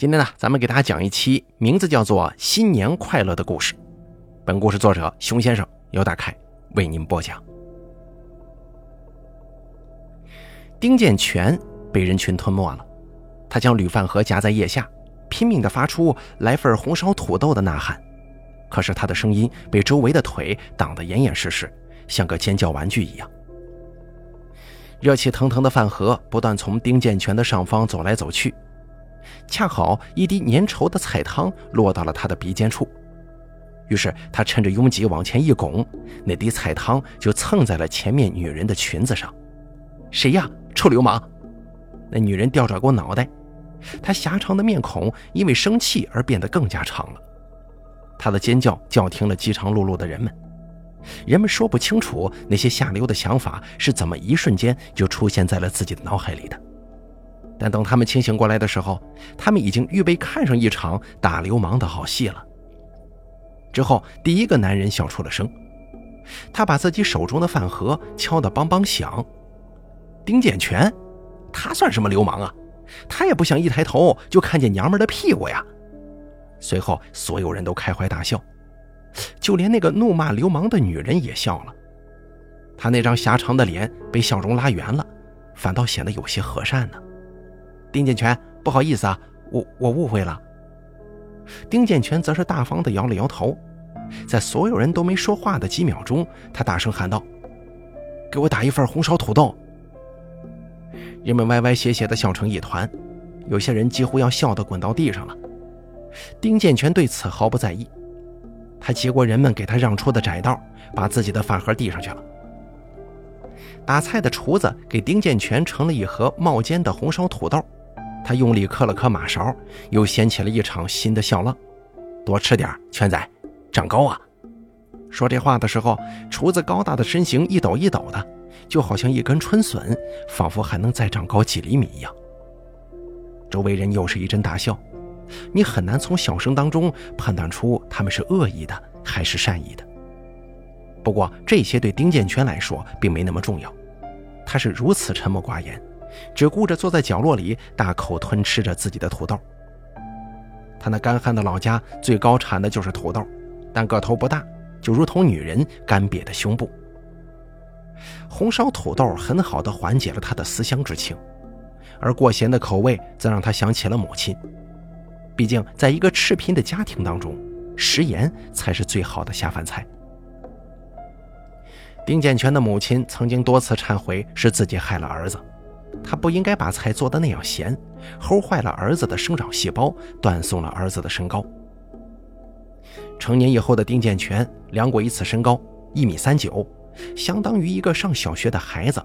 今天呢，咱们给大家讲一期名字叫做《新年快乐》的故事。本故事作者熊先生由大凯为您播讲。丁建全被人群吞没了，他将铝饭盒夹在腋下，拼命地发出“来份红烧土豆”的呐喊。可是他的声音被周围的腿挡得严严实实，像个尖叫玩具一样。热气腾腾的饭盒不断从丁建全的上方走来走去。恰好一滴粘稠的菜汤落到了他的鼻尖处，于是他趁着拥挤往前一拱，那滴菜汤就蹭在了前面女人的裙子上。谁呀，臭流氓！那女人调转过脑袋，她狭长的面孔因为生气而变得更加长了。她的尖叫叫停了饥肠辘辘的人们，人们说不清楚那些下流的想法是怎么一瞬间就出现在了自己的脑海里的。但等他们清醒过来的时候，他们已经预备看上一场打流氓的好戏了。之后，第一个男人笑出了声，他把自己手中的饭盒敲得梆梆响。丁建全，他算什么流氓啊？他也不想一抬头就看见娘们的屁股呀。随后，所有人都开怀大笑，就连那个怒骂流氓的女人也笑了。她那张狭长的脸被笑容拉圆了，反倒显得有些和善呢。丁建全，不好意思啊，我我误会了。丁建全则是大方的摇了摇头，在所有人都没说话的几秒钟，他大声喊道：“给我打一份红烧土豆。”人们歪歪斜斜的笑成一团，有些人几乎要笑得滚到地上了。丁建全对此毫不在意，他接过人们给他让出的窄道，把自己的饭盒递上去了。打菜的厨子给丁建全盛了一盒冒尖的红烧土豆。他用力磕了磕马勺，又掀起了一场新的笑浪。多吃点，全仔，长高啊！说这话的时候，厨子高大的身形一抖一抖的，就好像一根春笋，仿佛还能再长高几厘米一样。周围人又是一阵大笑，你很难从笑声当中判断出他们是恶意的还是善意的。不过这些对丁建全来说并没那么重要，他是如此沉默寡言。只顾着坐在角落里大口吞吃着自己的土豆。他那干旱的老家最高产的就是土豆，但个头不大，就如同女人干瘪的胸部。红烧土豆很好的缓解了他的思乡之情，而过咸的口味则让他想起了母亲。毕竟，在一个赤贫的家庭当中，食盐才是最好的下饭菜。丁建全的母亲曾经多次忏悔，是自己害了儿子。他不应该把菜做得那样咸，齁坏了儿子的生长细胞，断送了儿子的身高。成年以后的丁建全量过一次身高，一米三九，相当于一个上小学的孩子。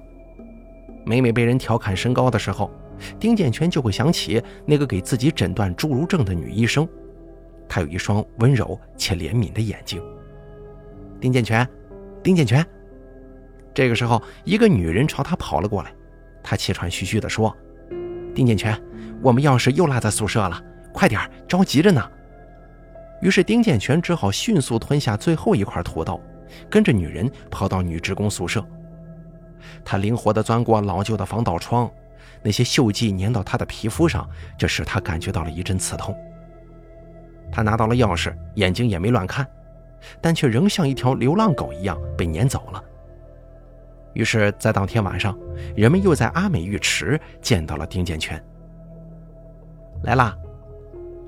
每每被人调侃身高的时候，丁建全就会想起那个给自己诊断侏儒症的女医生，她有一双温柔且怜悯的眼睛。丁建全，丁建全。这个时候，一个女人朝他跑了过来。他气喘吁吁地说：“丁建全，我们钥匙又落在宿舍了，快点，着急着呢。”于是丁建全只好迅速吞下最后一块土豆，跟着女人跑到女职工宿舍。他灵活地钻过老旧的防盗窗，那些锈迹粘到他的皮肤上，这使他感觉到了一阵刺痛。他拿到了钥匙，眼睛也没乱看，但却仍像一条流浪狗一样被撵走了。于是，在当天晚上，人们又在阿美浴池见到了丁建全。来啦！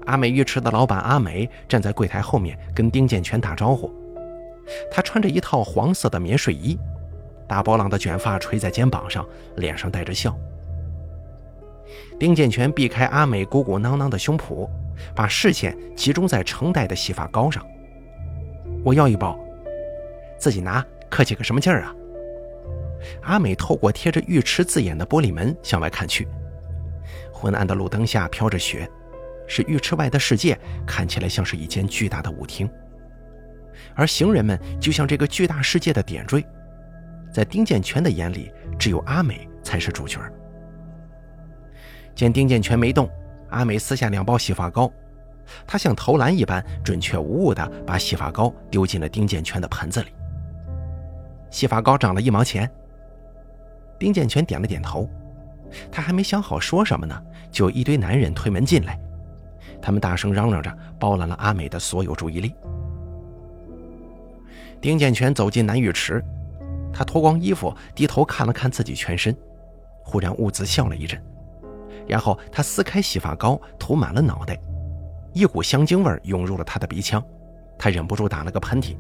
阿美浴池的老板阿美站在柜台后面跟丁建全打招呼。她穿着一套黄色的棉睡衣，大波浪的卷发垂在肩膀上，脸上带着笑。丁建全避开阿美鼓鼓囊囊的胸脯，把视线集中在成袋的洗发膏上。我要一包，自己拿，客气个什么劲儿啊？阿美透过贴着浴池字眼的玻璃门向外看去，昏暗的路灯下飘着雪，使浴池外的世界看起来像是一间巨大的舞厅，而行人们就像这个巨大世界的点缀。在丁建全的眼里，只有阿美才是主角。见丁建全没动，阿美撕下两包洗发膏，她像投篮一般准确无误地把洗发膏丢进了丁建全的盆子里。洗发膏涨了一毛钱。丁建全点了点头，他还没想好说什么呢，就一堆男人推门进来，他们大声嚷嚷着，包揽了阿美的所有注意力。丁建全走进男浴池，他脱光衣服，低头看了看自己全身，忽然兀自笑了一阵，然后他撕开洗发膏，涂满了脑袋，一股香精味涌入了他的鼻腔，他忍不住打了个喷嚏。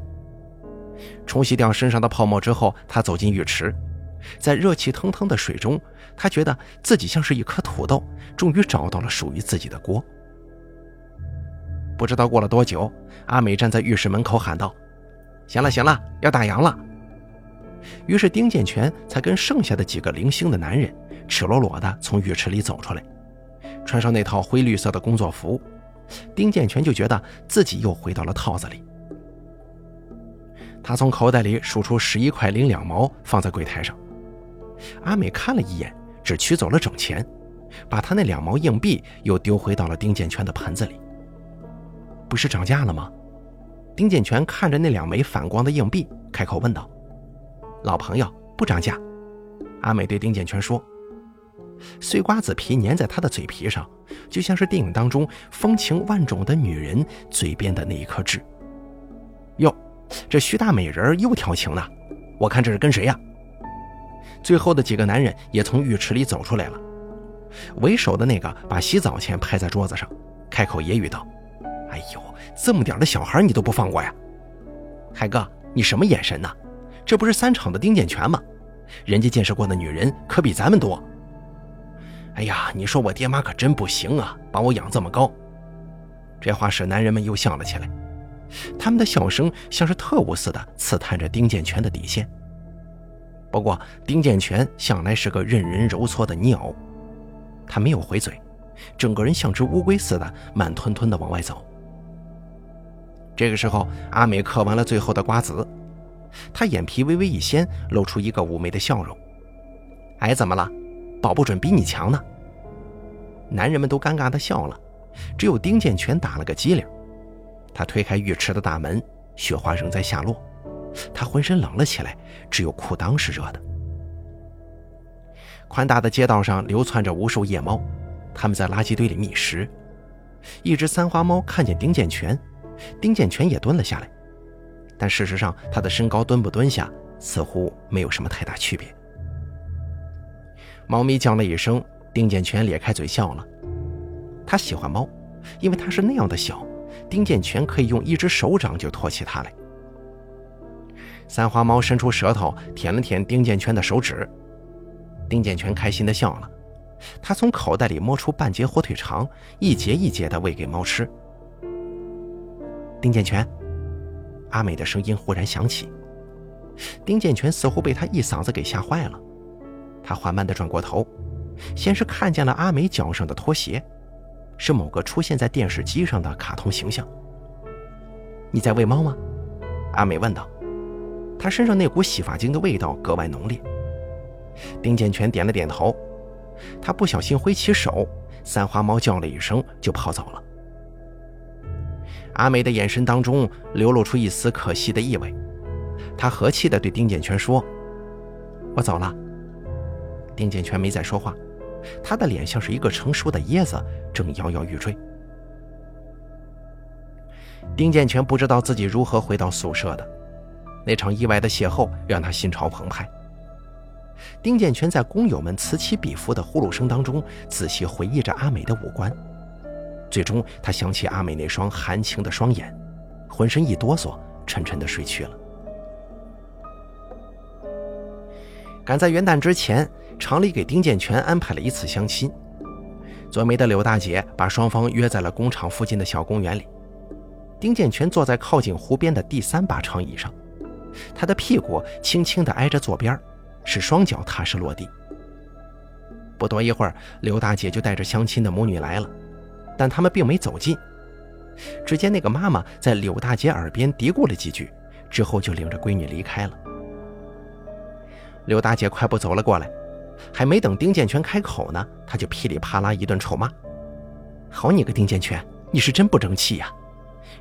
冲洗掉身上的泡沫之后，他走进浴池，在热气腾腾的水中，他觉得自己像是一颗土豆，终于找到了属于自己的锅。不知道过了多久，阿美站在浴室门口喊道。行了行了，要打烊了。于是丁建全才跟剩下的几个零星的男人赤裸裸的从浴池里走出来，穿上那套灰绿色的工作服，丁建全就觉得自己又回到了套子里。他从口袋里数出十一块零两毛，放在柜台上。阿美看了一眼，只取走了整钱，把他那两毛硬币又丢回到了丁建全的盆子里。不是涨价了吗？丁建全看着那两枚反光的硬币，开口问道：“老朋友，不涨价。”阿美对丁建全说：“碎瓜子皮粘在他的嘴皮上，就像是电影当中风情万种的女人嘴边的那一颗痣。”哟，这徐大美人又调情了，我看这是跟谁呀？最后的几个男人也从浴池里走出来了，为首的那个把洗澡钱拍在桌子上，开口揶揄道：“哎呦！”这么点的小孩你都不放过呀，海哥，你什么眼神呢？这不是三厂的丁建全吗？人家见识过的女人可比咱们多。哎呀，你说我爹妈可真不行啊，把我养这么高。这话使男人们又笑了起来，他们的笑声像是特务似的刺探着丁建全的底线。不过丁建全向来是个任人揉搓的泥偶，他没有回嘴，整个人像只乌龟似的慢吞吞地往外走。这个时候，阿美嗑完了最后的瓜子，她眼皮微微一掀，露出一个妩媚的笑容。哎，怎么了？保不准比你强呢。男人们都尴尬的笑了，只有丁建全打了个激灵。他推开浴池的大门，雪花仍在下落，他浑身冷了起来，只有裤裆是热的。宽大的街道上流窜着无数夜猫，它们在垃圾堆里觅食。一只三花猫看见丁建全。丁建全也蹲了下来，但事实上，他的身高蹲不蹲下似乎没有什么太大区别。猫咪叫了一声，丁建全咧开嘴笑了。他喜欢猫，因为它是那样的小，丁建全可以用一只手掌就托起它来。三花猫伸出舌头舔了舔丁建全的手指，丁建全开心地笑了。他从口袋里摸出半截火腿肠，一节一节地喂给猫吃。丁建全，阿美的声音忽然响起。丁建全似乎被他一嗓子给吓坏了，他缓慢地转过头，先是看见了阿美脚上的拖鞋，是某个出现在电视机上的卡通形象。你在喂猫吗？阿美问道。他身上那股洗发精的味道格外浓烈。丁建全点了点头，他不小心挥起手，三花猫叫了一声就跑走了。阿美的眼神当中流露出一丝可惜的意味，她和气地对丁建全说：“我走了。”丁建全没再说话，他的脸像是一个成熟的椰子，正摇摇欲坠。丁建全不知道自己如何回到宿舍的，那场意外的邂逅让他心潮澎湃。丁建全在工友们此起彼伏的呼噜声当中，仔细回忆着阿美的五官。最终，他想起阿美那双含情的双眼，浑身一哆嗦，沉沉的睡去了。赶在元旦之前，厂里给丁建全安排了一次相亲。做媒的柳大姐把双方约在了工厂附近的小公园里。丁建全坐在靠近湖边的第三把长椅上，他的屁股轻轻地挨着左边，使双脚踏实落地。不多一会儿，刘大姐就带着相亲的母女来了。但他们并没走近，只见那个妈妈在柳大姐耳边嘀咕了几句，之后就领着闺女离开了。柳大姐快步走了过来，还没等丁建全开口呢，她就噼里啪啦一顿臭骂：“好你个丁建全，你是真不争气呀！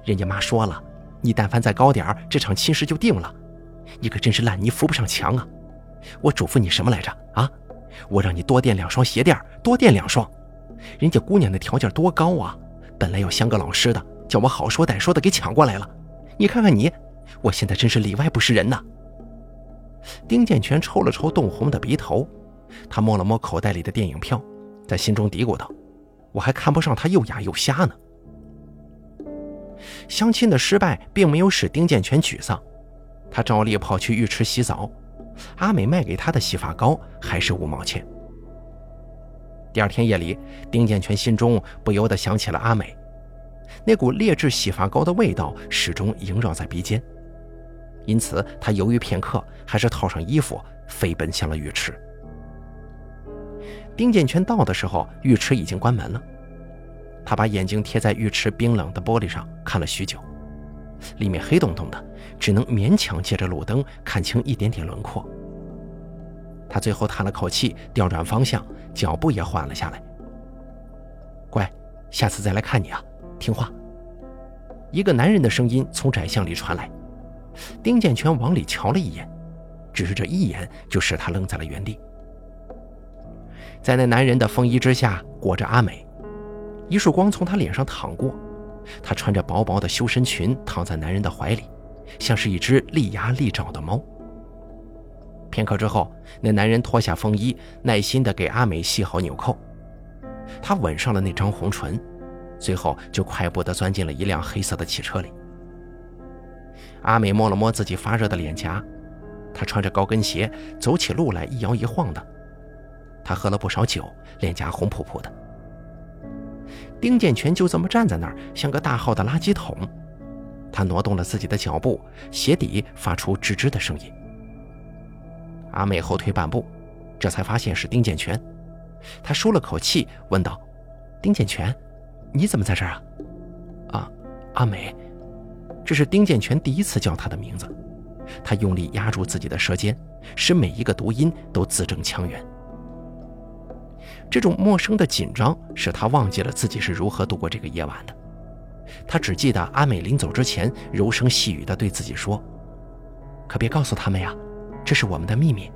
人家妈说了，你但凡再高点这场亲事就定了。你可真是烂泥扶不上墙啊！我嘱咐你什么来着？啊，我让你多垫两双鞋垫，多垫两双。”人家姑娘的条件多高啊，本来要相个老师的，叫我好说歹说的给抢过来了。你看看你，我现在真是里外不是人呐！丁建全抽了抽冻红的鼻头，他摸了摸口袋里的电影票，在心中嘀咕道：“我还看不上他又哑又瞎呢。”相亲的失败并没有使丁建全沮丧，他照例跑去浴池洗澡。阿美卖给他的洗发膏还是五毛钱。第二天夜里，丁建全心中不由得想起了阿美，那股劣质洗发膏的味道始终萦绕在鼻尖，因此他犹豫片刻，还是套上衣服飞奔向了浴池。丁建全到的时候，浴池已经关门了。他把眼睛贴在浴池冰冷的玻璃上看了许久，里面黑洞洞的，只能勉强借着路灯看清一点点轮廓。他最后叹了口气，调转方向，脚步也缓了下来。乖，下次再来看你啊，听话。一个男人的声音从窄巷里传来。丁建全往里瞧了一眼，只是这一眼就使他愣在了原地。在那男人的风衣之下，裹着阿美，一束光从他脸上淌过，她穿着薄薄的修身裙，躺在男人的怀里，像是一只利牙利爪的猫。片刻之后，那男人脱下风衣，耐心地给阿美系好纽扣。他吻上了那张红唇，随后就快步地钻进了一辆黑色的汽车里。阿美摸了摸自己发热的脸颊，她穿着高跟鞋，走起路来一摇一晃的。她喝了不少酒，脸颊红扑扑的。丁建全就这么站在那儿，像个大号的垃圾桶。他挪动了自己的脚步，鞋底发出吱吱的声音。阿美后退半步，这才发现是丁建全。他舒了口气，问道：“丁建全，你怎么在这儿啊？”“啊，阿美。”这是丁建全第一次叫他的名字。他用力压住自己的舌尖，使每一个读音都字正腔圆。这种陌生的紧张使他忘记了自己是如何度过这个夜晚的。他只记得阿美临走之前柔声细语地对自己说：“可别告诉他们呀。”这是我们的秘密。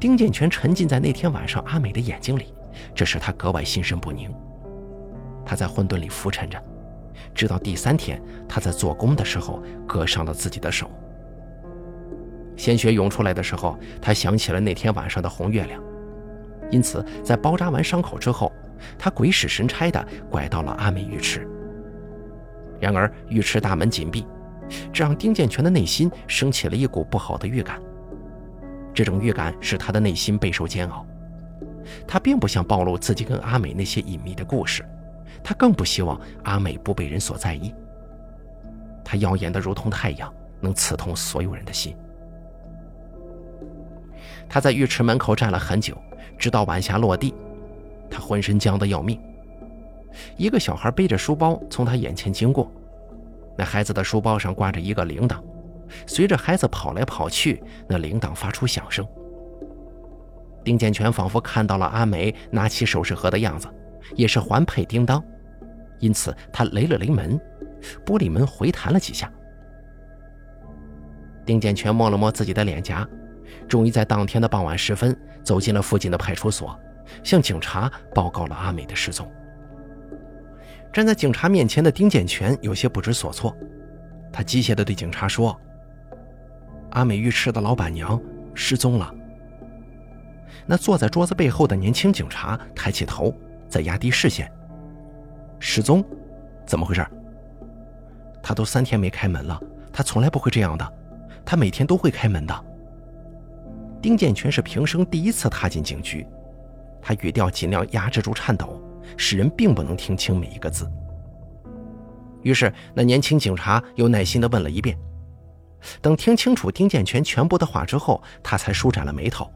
丁建全沉浸在那天晚上阿美的眼睛里，这使他格外心神不宁。他在混沌里浮沉着，直到第三天，他在做工的时候割伤了自己的手。鲜血涌出来的时候，他想起了那天晚上的红月亮，因此在包扎完伤口之后，他鬼使神差地拐到了阿美浴池。然而浴池大门紧闭。这让丁建全的内心升起了一股不好的预感。这种预感使他的内心备受煎熬。他并不想暴露自己跟阿美那些隐秘的故事，他更不希望阿美不被人所在意。他耀眼的如同太阳，能刺痛所有人的心。他在浴池门口站了很久，直到晚霞落地，他浑身僵得要命。一个小孩背着书包从他眼前经过。那孩子的书包上挂着一个铃铛，随着孩子跑来跑去，那铃铛发出响声。丁建全仿佛看到了阿梅拿起首饰盒的样子，也是环佩叮当，因此他擂了擂门，玻璃门回弹了几下。丁建全摸了摸自己的脸颊，终于在当天的傍晚时分走进了附近的派出所，向警察报告了阿美的失踪。站在警察面前的丁建全有些不知所措，他机械地对警察说：“阿美浴池的老板娘失踪了。”那坐在桌子背后的年轻警察抬起头，再压低视线：“失踪？怎么回事？”他都三天没开门了，他从来不会这样的，他每天都会开门的。丁建全是平生第一次踏进警局，他语调尽量压制住颤抖。使人并不能听清每一个字。于是，那年轻警察又耐心地问了一遍。等听清楚丁建全全部的话之后，他才舒展了眉头。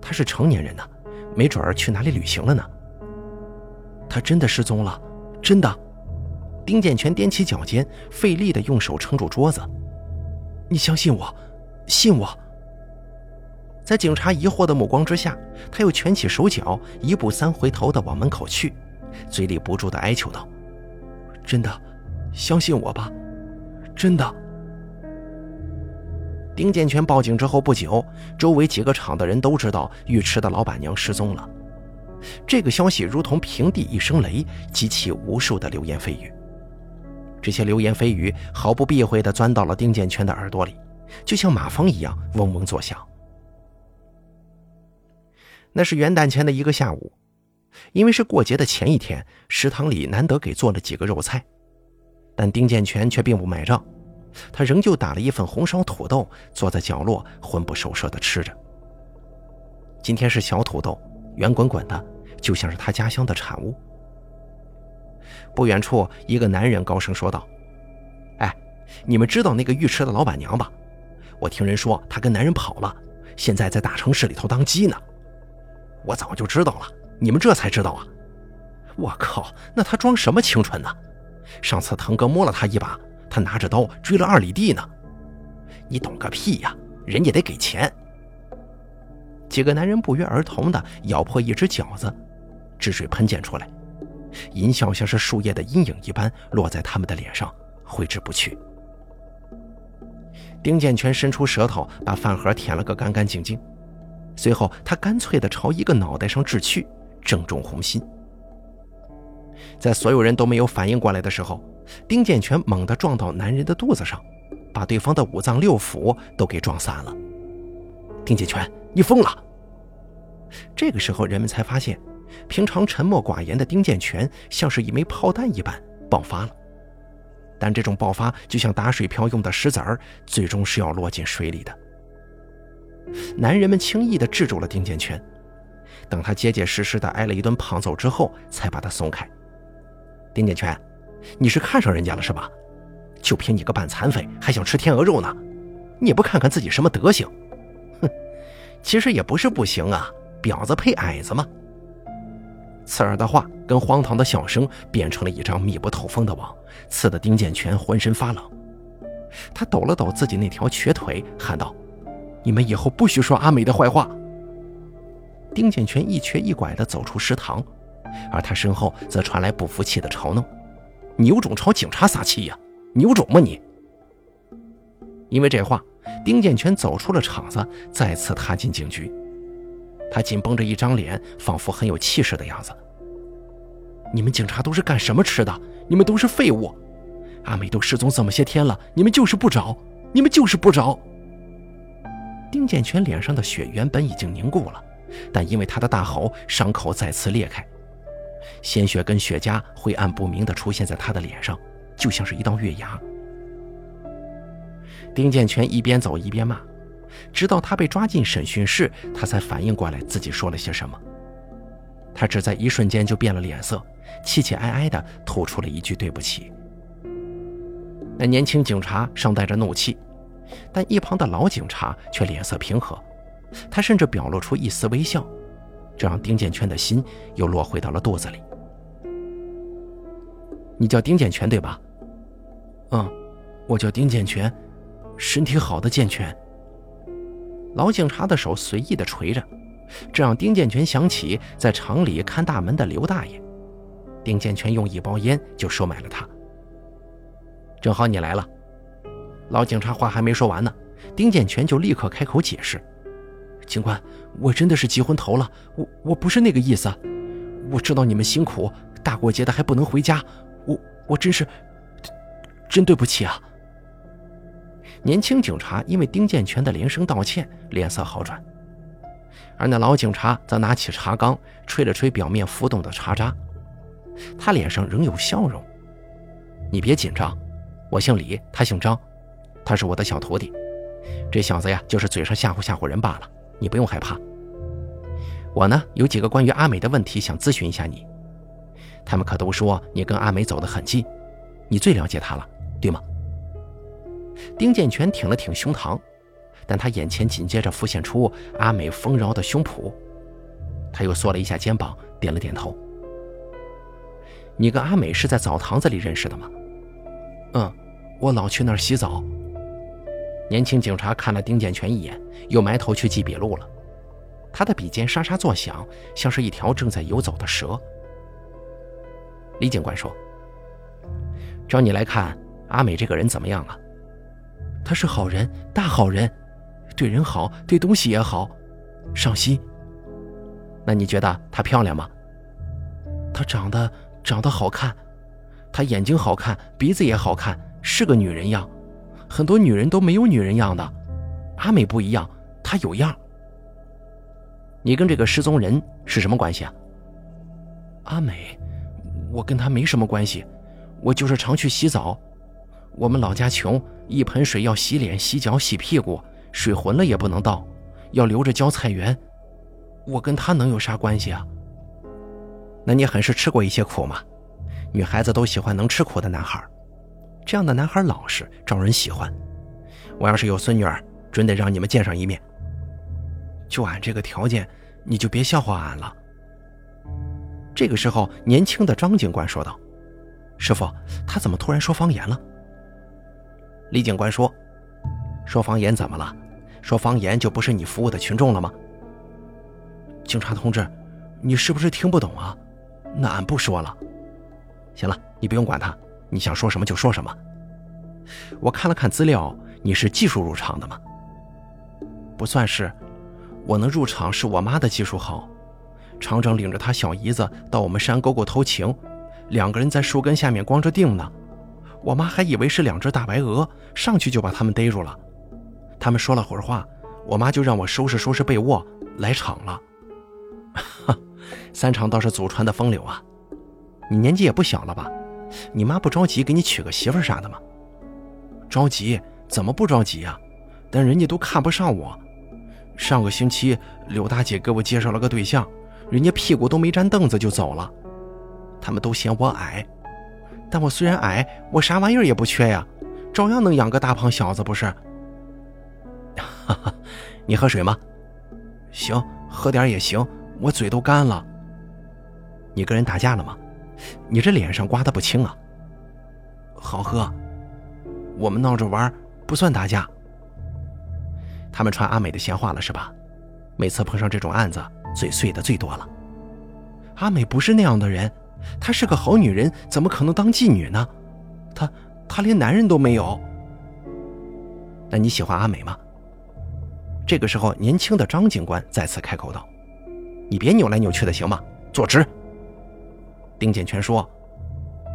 他是成年人呢，没准儿去哪里旅行了呢。他真的失踪了，真的。丁建全踮起脚尖，费力地用手撑住桌子。你相信我，信我。在警察疑惑的目光之下，他又蜷起手脚，一步三回头的往门口去，嘴里不住的哀求道：“真的，相信我吧，真的。”丁建全报警之后不久，周围几个厂的人都知道浴池的老板娘失踪了。这个消息如同平地一声雷，激起无数的流言蜚语。这些流言蜚语毫不避讳地钻到了丁建全的耳朵里，就像马蜂一样嗡嗡作响。那是元旦前的一个下午，因为是过节的前一天，食堂里难得给做了几个肉菜，但丁建全却并不买账，他仍旧打了一份红烧土豆，坐在角落魂不守舍地吃着。今天是小土豆，圆滚滚的，就像是他家乡的产物。不远处，一个男人高声说道：“哎，你们知道那个浴池的老板娘吧？我听人说她跟男人跑了，现在在大城市里头当鸡呢。我早就知道了，你们这才知道啊！我靠，那他装什么清纯呢？上次腾哥摸了他一把，他拿着刀追了二里地呢。你懂个屁呀！人家得给钱。”几个男人不约而同的咬破一只饺子，汁水喷溅出来，淫笑像是树叶的阴影一般落在他们的脸上，挥之不去。丁建全伸出舌头把饭盒舔了个干干净净，随后他干脆地朝一个脑袋上掷去，正中红心。在所有人都没有反应过来的时候，丁建全猛地撞到男人的肚子上，把对方的五脏六腑都给撞散了。丁建全。你疯了！这个时候，人们才发现，平常沉默寡言的丁建全像是一枚炮弹一般爆发了。但这种爆发就像打水漂用的石子儿，最终是要落进水里的。男人们轻易地制住了丁建全，等他结结实实地挨了一顿胖揍之后，才把他松开。丁建全，你是看上人家了是吧？就凭你个半残废，还想吃天鹅肉呢？你也不看看自己什么德行！哼其实也不是不行啊，婊子配矮子嘛。刺耳的话跟荒唐的笑声变成了一张密不透风的网，刺得丁建全浑身发冷。他抖了抖自己那条瘸腿，喊道：“你们以后不许说阿美的坏话。”丁建全一瘸一拐地走出食堂，而他身后则传来不服气的嘲弄：“你有种朝警察撒气呀？你有种吗你？”因为这话。丁建全走出了场子，再次踏进警局。他紧绷着一张脸，仿佛很有气势的样子。你们警察都是干什么吃的？你们都是废物！阿美都失踪这么些天了，你们就是不找，你们就是不找。丁建全脸上的血原本已经凝固了，但因为他的大吼，伤口再次裂开，鲜血跟血痂灰暗不明的出现在他的脸上，就像是一道月牙。丁建全一边走一边骂，直到他被抓进审讯室，他才反应过来自己说了些什么。他只在一瞬间就变了脸色，气气哀哀地吐出了一句“对不起”。那年轻警察尚带着怒气，但一旁的老警察却脸色平和，他甚至表露出一丝微笑，这让丁建全的心又落回到了肚子里。你叫丁建全对吧？嗯，我叫丁建全。身体好的健全。老警察的手随意的垂着，这让丁建全想起在厂里看大门的刘大爷。丁建全用一包烟就收买了他。正好你来了，老警察话还没说完呢，丁建全就立刻开口解释：“警官，我真的是急昏头了，我我不是那个意思，我知道你们辛苦，大过节的还不能回家，我我真是真对不起啊。”年轻警察因为丁建全的连声道歉，脸色好转，而那老警察则拿起茶缸，吹了吹表面浮动的茶渣，他脸上仍有笑容。你别紧张，我姓李，他姓张，他是我的小徒弟，这小子呀，就是嘴上吓唬吓唬人罢了，你不用害怕。我呢，有几个关于阿美的问题想咨询一下你，他们可都说你跟阿美走得很近，你最了解她了，对吗？丁建全挺了挺胸膛，但他眼前紧接着浮现出阿美丰饶的胸脯，他又缩了一下肩膀，点了点头。你跟阿美是在澡堂子里认识的吗？嗯，我老去那儿洗澡。年轻警察看了丁建全一眼，又埋头去记笔录了。他的笔尖沙沙作响，像是一条正在游走的蛇。李警官说：“找你来看阿美这个人怎么样啊？”他是好人，大好人，对人好，对东西也好，上心。那你觉得她漂亮吗？她长得长得好看，她眼睛好看，鼻子也好看，是个女人样。很多女人都没有女人样的，阿美不一样，她有样。你跟这个失踪人是什么关系啊？阿美，我跟她没什么关系，我就是常去洗澡。我们老家穷，一盆水要洗脸、洗脚、洗屁股，水浑了也不能倒，要留着浇菜园。我跟她能有啥关系啊？那你很是吃过一些苦吗？女孩子都喜欢能吃苦的男孩，这样的男孩老实，招人喜欢。我要是有孙女儿，准得让你们见上一面。就俺这个条件，你就别笑话俺了。这个时候，年轻的张警官说道：“师傅，他怎么突然说方言了？”李警官说：“说方言怎么了？说方言就不是你服务的群众了吗？”警察同志，你是不是听不懂啊？那俺不说了。行了，你不用管他，你想说什么就说什么。我看了看资料，你是技术入场的吗？不算是。我能入场是我妈的技术好，厂长领着他小姨子到我们山沟沟偷情，两个人在树根下面光着腚呢，我妈还以为是两只大白鹅，上去就把他们逮住了。他们说了会儿话，我妈就让我收拾收拾被窝来场了。哈，三厂倒是祖传的风流啊！你年纪也不小了吧？你妈不着急给你娶个媳妇啥的吗？着急？怎么不着急呀？但人家都看不上我。上个星期，刘大姐给我介绍了个对象，人家屁股都没沾凳子就走了。他们都嫌我矮，但我虽然矮，我啥玩意儿也不缺呀，照样能养个大胖小子，不是？哈哈，你喝水吗？行，喝点也行，我嘴都干了。你跟人打架了吗？你这脸上刮的不轻啊。好喝，我们闹着玩，不算打架。他们传阿美的闲话了是吧？每次碰上这种案子，嘴碎的最多了。阿美不是那样的人，她是个好女人，怎么可能当妓女呢？她她连男人都没有。那你喜欢阿美吗？这个时候，年轻的张警官再次开口道：“你别扭来扭去的，行吗？坐直。”丁建全说：“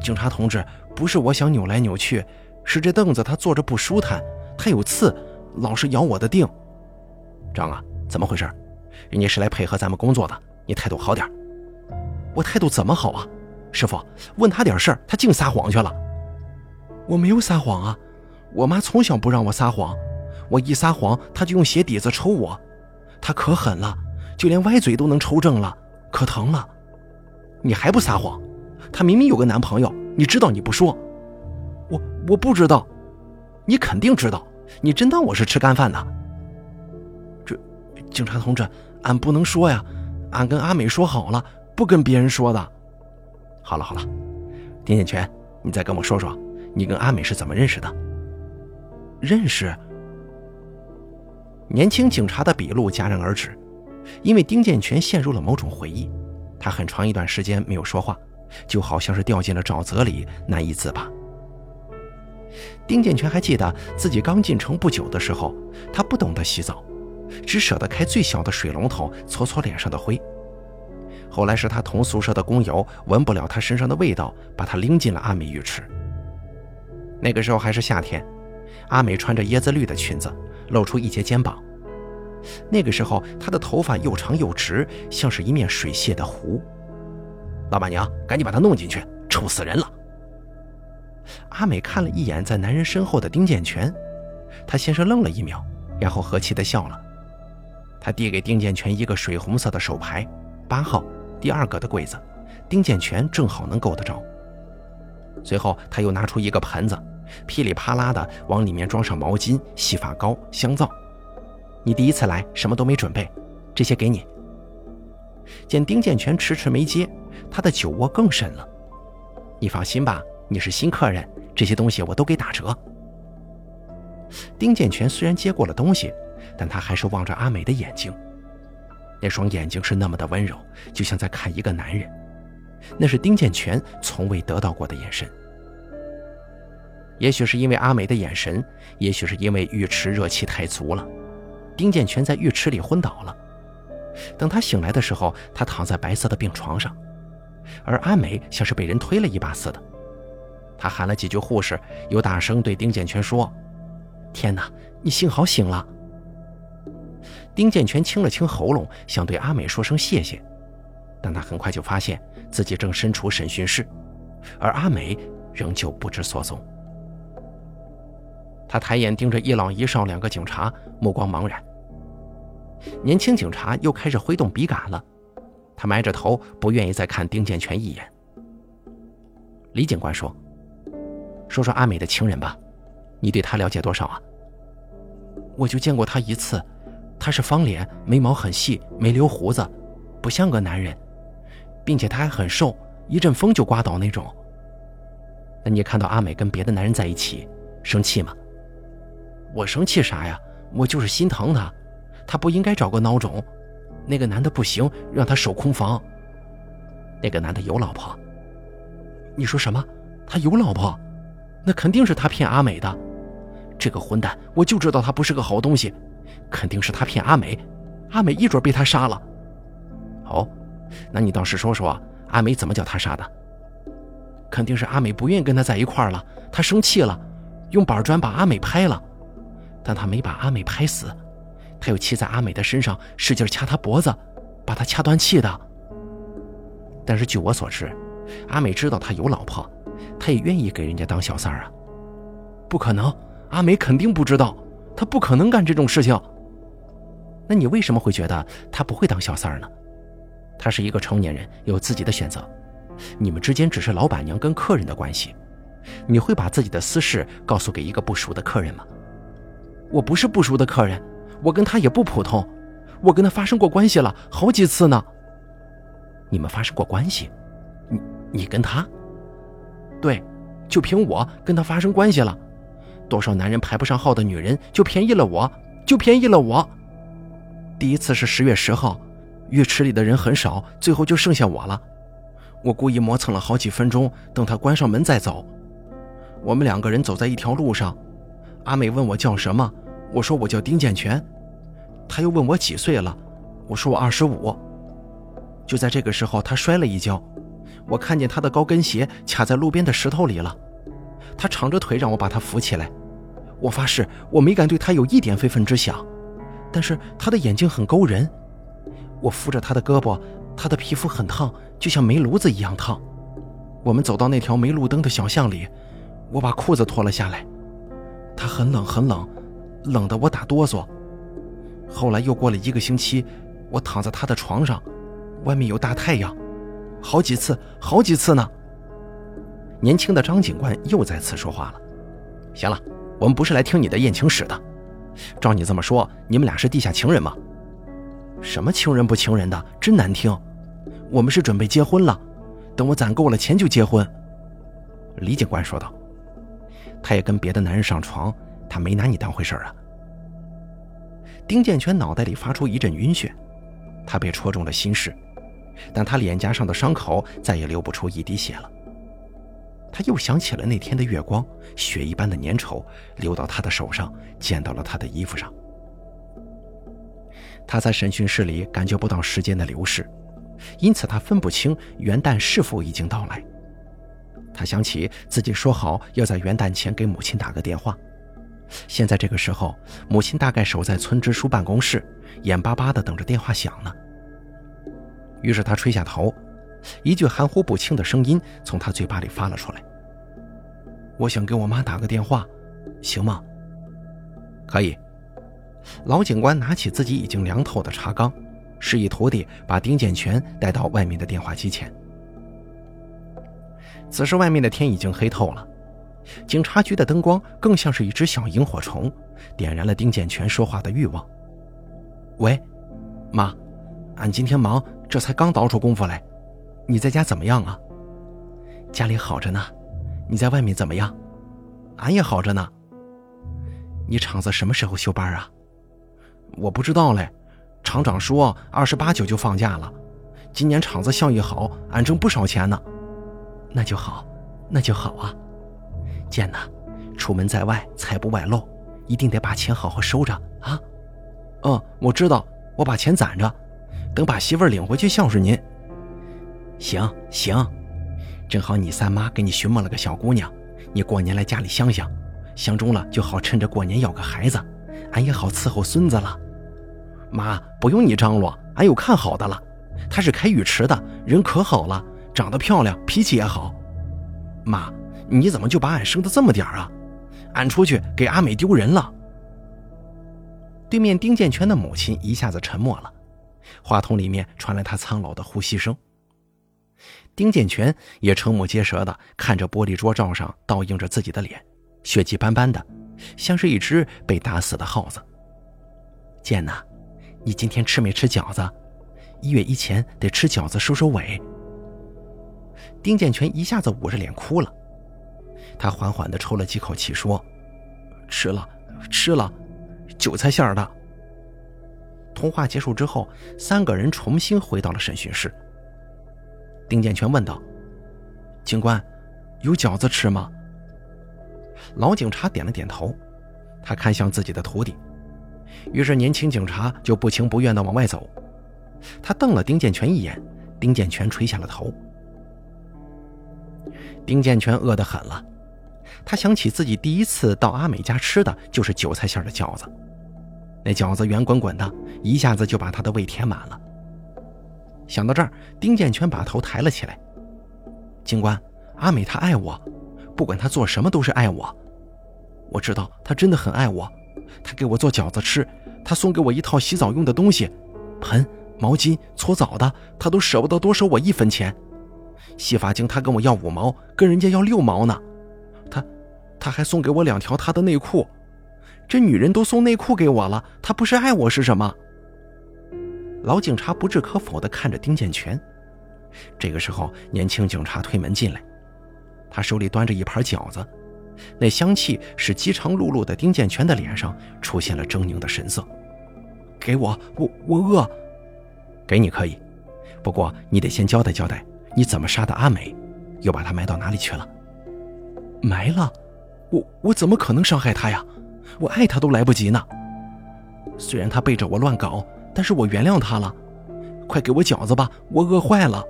警察同志，不是我想扭来扭去，是这凳子它坐着不舒坦，它有刺。”老是咬我的腚，张啊，怎么回事？人家是来配合咱们工作的，你态度好点。我态度怎么好啊？师傅问他点事儿，他净撒谎去了。我没有撒谎啊，我妈从小不让我撒谎，我一撒谎，他就用鞋底子抽我，他可狠了，就连歪嘴都能抽正了，可疼了。你还不撒谎？他明明有个男朋友，你知道你不说？我我不知道，你肯定知道。你真当我是吃干饭的？这，警察同志，俺不能说呀，俺跟阿美说好了，不跟别人说的。好了好了，丁建全，你再跟我说说，你跟阿美是怎么认识的？认识？年轻警察的笔录戛然而止，因为丁建全陷入了某种回忆，他很长一段时间没有说话，就好像是掉进了沼泽里，难以自拔。丁建全还记得自己刚进城不久的时候，他不懂得洗澡，只舍得开最小的水龙头搓搓脸上的灰。后来是他同宿舍的工友闻不了他身上的味道，把他拎进了阿美浴池。那个时候还是夏天，阿美穿着椰子绿的裙子，露出一截肩膀。那个时候她的头发又长又直，像是一面水泄的湖。老板娘，赶紧把她弄进去，臭死人了！阿美看了一眼在男人身后的丁建全，他先是愣了一秒，然后和气地笑了。他递给丁建全一个水红色的手牌，八号，第二个的柜子，丁建全正好能够得着。随后他又拿出一个盆子，噼里啪啦地往里面装上毛巾、洗发膏、香皂。你第一次来，什么都没准备，这些给你。见丁建全迟迟没接，他的酒窝更深了。你放心吧。你是新客人，这些东西我都给打折。丁建全虽然接过了东西，但他还是望着阿美的眼睛，那双眼睛是那么的温柔，就像在看一个男人。那是丁建全从未得到过的眼神。也许是因为阿美的眼神，也许是因为浴池热气太足了，丁建全在浴池里昏倒了。等他醒来的时候，他躺在白色的病床上，而阿美像是被人推了一把似的。他喊了几句护士，又大声对丁建全说：“天哪，你幸好醒了。”丁建全清了清喉咙，想对阿美说声谢谢，但他很快就发现自己正身处审讯室，而阿美仍旧不知所踪。他抬眼盯着一老一少两个警察，目光茫然。年轻警察又开始挥动笔杆了，他埋着头，不愿意再看丁建全一眼。李警官说：“说说阿美的情人吧，你对她了解多少啊？”我就见过她一次。他是方脸，眉毛很细，没留胡子，不像个男人，并且他还很瘦，一阵风就刮倒那种。那你看到阿美跟别的男人在一起，生气吗？我生气啥呀？我就是心疼他，他不应该找个孬种。那个男的不行，让他守空房。那个男的有老婆？你说什么？他有老婆？那肯定是他骗阿美的。这个混蛋，我就知道他不是个好东西。肯定是他骗阿美，阿美一准被他杀了。哦，那你倒是说说，阿美怎么叫他杀的？肯定是阿美不愿意跟他在一块了，他生气了，用板砖把阿美拍了，但他没把阿美拍死，他又骑在阿美的身上，使劲掐她脖子，把她掐断气的。但是据我所知，阿美知道他有老婆，他也愿意给人家当小三儿啊。不可能，阿美肯定不知道。他不可能干这种事情。那你为什么会觉得他不会当小三儿呢？他是一个成年人，有自己的选择。你们之间只是老板娘跟客人的关系，你会把自己的私事告诉给一个不熟的客人吗？我不是不熟的客人，我跟他也不普通，我跟他发生过关系了好几次呢。你们发生过关系？你你跟他？对，就凭我跟他发生关系了。多少男人排不上号的女人，就便宜了我，就便宜了我。第一次是十月十号，浴池里的人很少，最后就剩下我了。我故意磨蹭了好几分钟，等他关上门再走。我们两个人走在一条路上，阿美问我叫什么，我说我叫丁建全。他又问我几岁了，我说我二十五。就在这个时候，他摔了一跤，我看见他的高跟鞋卡在路边的石头里了。他敞着腿让我把他扶起来，我发誓我没敢对他有一点非分之想，但是他的眼睛很勾人。我扶着他的胳膊，他的皮肤很烫，就像煤炉子一样烫。我们走到那条没路灯的小巷里，我把裤子脱了下来，他很冷很冷，冷得我打哆嗦。后来又过了一个星期，我躺在他的床上，外面有大太阳，好几次，好几次呢。年轻的张警官又再次说话了：“行了，我们不是来听你的艳情史的。照你这么说，你们俩是地下情人吗？什么情人不情人的，真难听。我们是准备结婚了，等我攒够了钱就结婚。”李警官说道：“他也跟别的男人上床，他没拿你当回事儿啊。”丁建全脑袋里发出一阵晕眩，他被戳中了心事，但他脸颊上的伤口再也流不出一滴血了。他又想起了那天的月光，血一般的粘稠流到他的手上，溅到了他的衣服上。他在审讯室里感觉不到时间的流逝，因此他分不清元旦是否已经到来。他想起自己说好要在元旦前给母亲打个电话，现在这个时候，母亲大概守在村支书办公室，眼巴巴地等着电话响呢。于是他垂下头。一句含糊不清的声音从他嘴巴里发了出来：“我想给我妈打个电话，行吗？”“可以。”老警官拿起自己已经凉透的茶缸，示意徒弟把丁建全带到外面的电话机前。此时外面的天已经黑透了，警察局的灯光更像是一只小萤火虫，点燃了丁建全说话的欲望。“喂，妈，俺今天忙，这才刚倒出功夫来。”你在家怎么样啊？家里好着呢。你在外面怎么样？俺也好着呢。你厂子什么时候休班啊？我不知道嘞。厂长说二十八九就放假了。今年厂子效益好，俺挣不少钱呢。那就好，那就好啊。贱呐，出门在外财不外露，一定得把钱好好收着啊。嗯，我知道，我把钱攒着。等把媳妇领回去孝顺您。行行，正好你三妈给你寻摸了个小姑娘，你过年来家里相相，相中了就好趁着过年要个孩子，俺也好伺候孙子了。妈，不用你张罗，俺有看好的了，她是开浴池的，人可好了，长得漂亮，脾气也好。妈，你怎么就把俺生的这么点儿啊？俺出去给阿美丢人了。对面丁建全的母亲一下子沉默了，话筒里面传来他苍老的呼吸声。丁建全也瞠目结舌的看着玻璃桌罩上倒映着自己的脸，血迹斑斑的，像是一只被打死的耗子。建呐，你今天吃没吃饺子？一月一前得吃饺子收收尾。丁建全一下子捂着脸哭了，他缓缓地抽了几口气，说：“吃了，吃了，韭菜馅儿的。”通话结束之后，三个人重新回到了审讯室。丁建全问道：“警官，有饺子吃吗？”老警察点了点头，他看向自己的徒弟，于是年轻警察就不情不愿地往外走。他瞪了丁建全一眼，丁建全垂下了头。丁建全饿得很了，他想起自己第一次到阿美家吃的就是韭菜馅的饺子，那饺子圆滚滚的，一下子就把他的胃填满了。想到这儿，丁建全把头抬了起来。警官，阿美她爱我，不管她做什么都是爱我。我知道她真的很爱我，她给我做饺子吃，她送给我一套洗澡用的东西，盆、毛巾、搓澡的，她都舍不得多收我一分钱。洗发精，他跟我要五毛，跟人家要六毛呢。他，他还送给我两条他的内裤。这女人都送内裤给我了，她不是爱我是什么？老警察不置可否地看着丁建全。这个时候，年轻警察推门进来，他手里端着一盘饺子，那香气使饥肠辘辘的丁建全的脸上出现了狰狞的神色。给我，我我饿。给你可以，不过你得先交代交代。你怎么杀的阿美？又把她埋到哪里去了？埋了？我我怎么可能伤害她呀？我爱她都来不及呢。虽然她背着我乱搞，但是我原谅她了。快给我饺子吧，我饿坏了。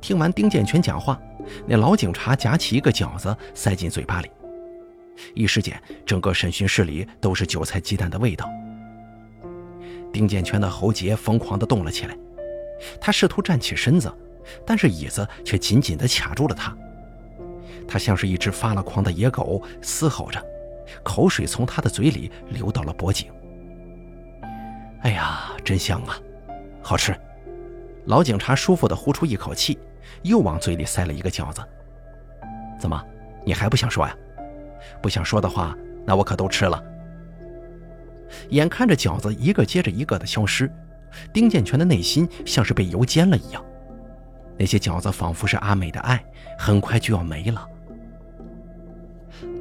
听完丁建全讲话，那老警察夹起一个饺子塞进嘴巴里，一时间，整个审讯室里都是韭菜鸡蛋的味道。丁建全的喉结疯狂地动了起来，他试图站起身子。但是椅子却紧紧地卡住了他，他像是一只发了狂的野狗，嘶吼着，口水从他的嘴里流到了脖颈。哎呀，真香啊，好吃！老警察舒服地呼出一口气，又往嘴里塞了一个饺子。怎么，你还不想说呀？不想说的话，那我可都吃了。眼看着饺子一个接着一个的消失，丁建全的内心像是被油煎了一样。那些饺子仿佛是阿美的爱，很快就要没了。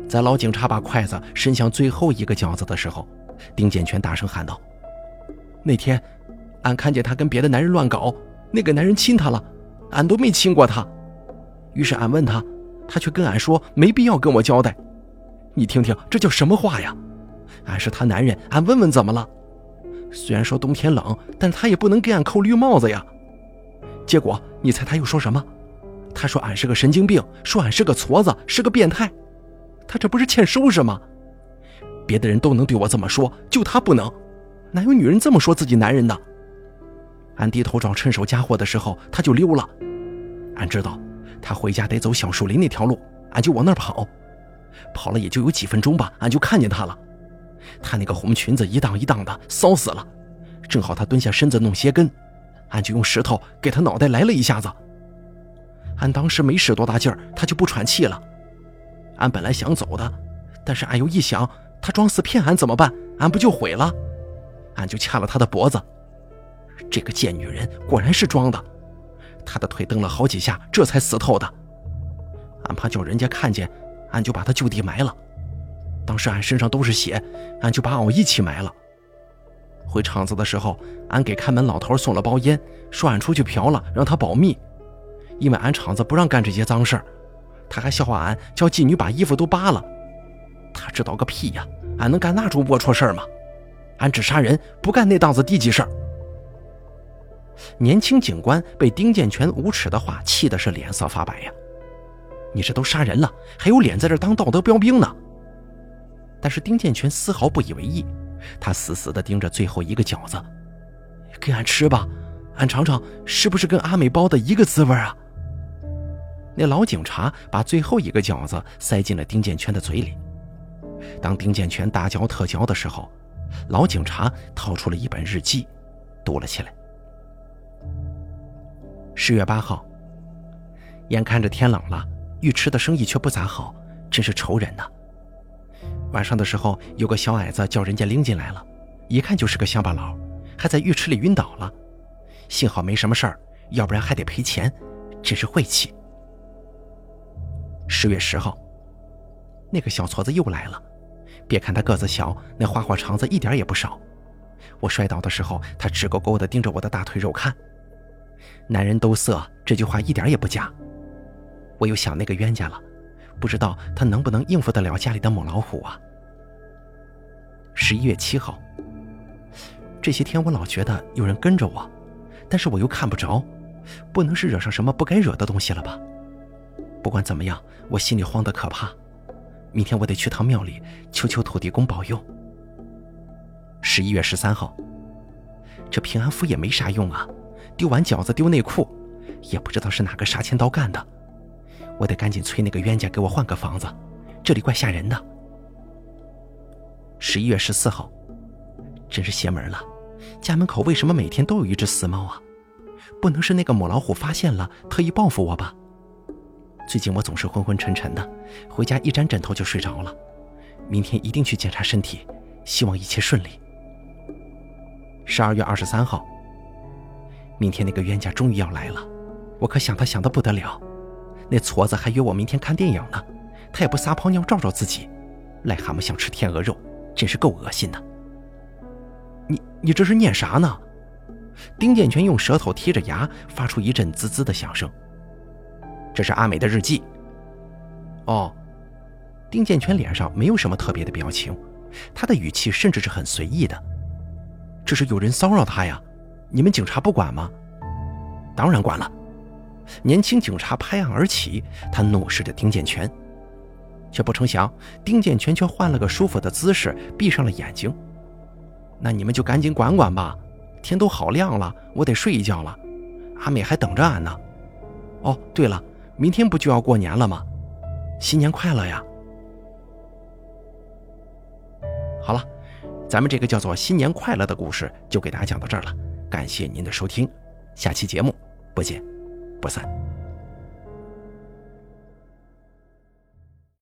在老警察把筷子伸向最后一个饺子的时候，丁建全大声喊道：“那天，俺看见他跟别的男人乱搞，那个男人亲他了，俺都没亲过他。于是俺问他，他却跟俺说没必要跟我交代。你听听，这叫什么话呀？俺是他男人，俺问问怎么了？虽然说冬天冷，但他也不能给俺扣绿帽子呀。”结果，你猜他又说什么？他说俺是个神经病，说俺是个矬子，是个变态。他这不是欠收拾吗？别的人都能对我这么说，就他不能。哪有女人这么说自己男人的？俺低头找趁手家伙的时候，他就溜了。俺知道他回家得走小树林那条路，俺就往那儿跑。跑了也就有几分钟吧，俺就看见他了。他那个红裙子一荡一荡的，骚死了。正好他蹲下身子弄鞋跟。俺就用石头给他脑袋来了一下子，俺当时没使多大劲儿，他就不喘气了。俺本来想走的，但是俺又一想，他装死骗俺怎么办？俺不就毁了？俺就掐了他的脖子。这个贱女人果然是装的，他的腿蹬了好几下，这才死透的。俺怕叫人家看见，俺就把他就地埋了。当时俺身上都是血，俺就把俺一起埋了。回厂子的时候，俺给看门老头送了包烟，说俺出去嫖了，让他保密，因为俺厂子不让干这些脏事儿。他还笑话俺叫妓女把衣服都扒了，他知道个屁呀！俺能干那种龌龊事儿吗？俺只杀人，不干那档子低级事儿。年轻警官被丁建全无耻的话气的是脸色发白呀！你这都杀人了，还有脸在这当道德标兵呢？但是丁建全丝毫不以为意，他死死地盯着最后一个饺子，给俺吃吧，俺尝尝是不是跟阿美包的一个滋味啊？那老警察把最后一个饺子塞进了丁建全的嘴里。当丁建全大嚼特嚼的时候，老警察掏出了一本日记，读了起来。十月八号，眼看着天冷了，浴池的生意却不咋好，真是愁人呐。晚上的时候，有个小矮子叫人家拎进来了，一看就是个乡巴佬，还在浴池里晕倒了。幸好没什么事儿，要不然还得赔钱，真是晦气。十月十号，那个小矬子又来了，别看他个子小，那花花肠子一点也不少。我摔倒的时候，他直勾勾地盯着我的大腿肉看。男人都色，这句话一点也不假。我又想那个冤家了，不知道他能不能应付得了家里的母老虎啊。十一月七号，这些天我老觉得有人跟着我，但是我又看不着，不能是惹上什么不该惹的东西了吧？不管怎么样，我心里慌得可怕。明天我得去趟庙里，求求土地公保佑。十一月十三号，这平安符也没啥用啊。丢完饺子丢内裤，也不知道是哪个杀千刀干的。我得赶紧催那个冤家给我换个房子，这里怪吓人的。十一月十四号，真是邪门了，家门口为什么每天都有一只死猫啊？不能是那个母老虎发现了，特意报复我吧？最近我总是昏昏沉沉的，回家一沾枕头就睡着了。明天一定去检查身体，希望一切顺利。十二月二十三号。明天那个冤家终于要来了，我可想他想的不得了。那矬子还约我明天看电影呢，他也不撒泡尿照照自己，癞蛤蟆想吃天鹅肉，真是够恶心的。你你这是念啥呢？丁建全用舌头贴着牙，发出一阵滋滋的响声。这是阿美的日记。哦，丁建全脸上没有什么特别的表情，他的语气甚至是很随意的。这是有人骚扰他呀。你们警察不管吗？当然管了。年轻警察拍案而起，他怒视着丁建全，却不成想丁建全却换了个舒服的姿势，闭上了眼睛。那你们就赶紧管管吧，天都好亮了，我得睡一觉了。阿美还等着俺呢。哦，对了，明天不就要过年了吗？新年快乐呀！好了，咱们这个叫做“新年快乐”的故事就给大家讲到这儿了。感谢您的收听，下期节目不见不散。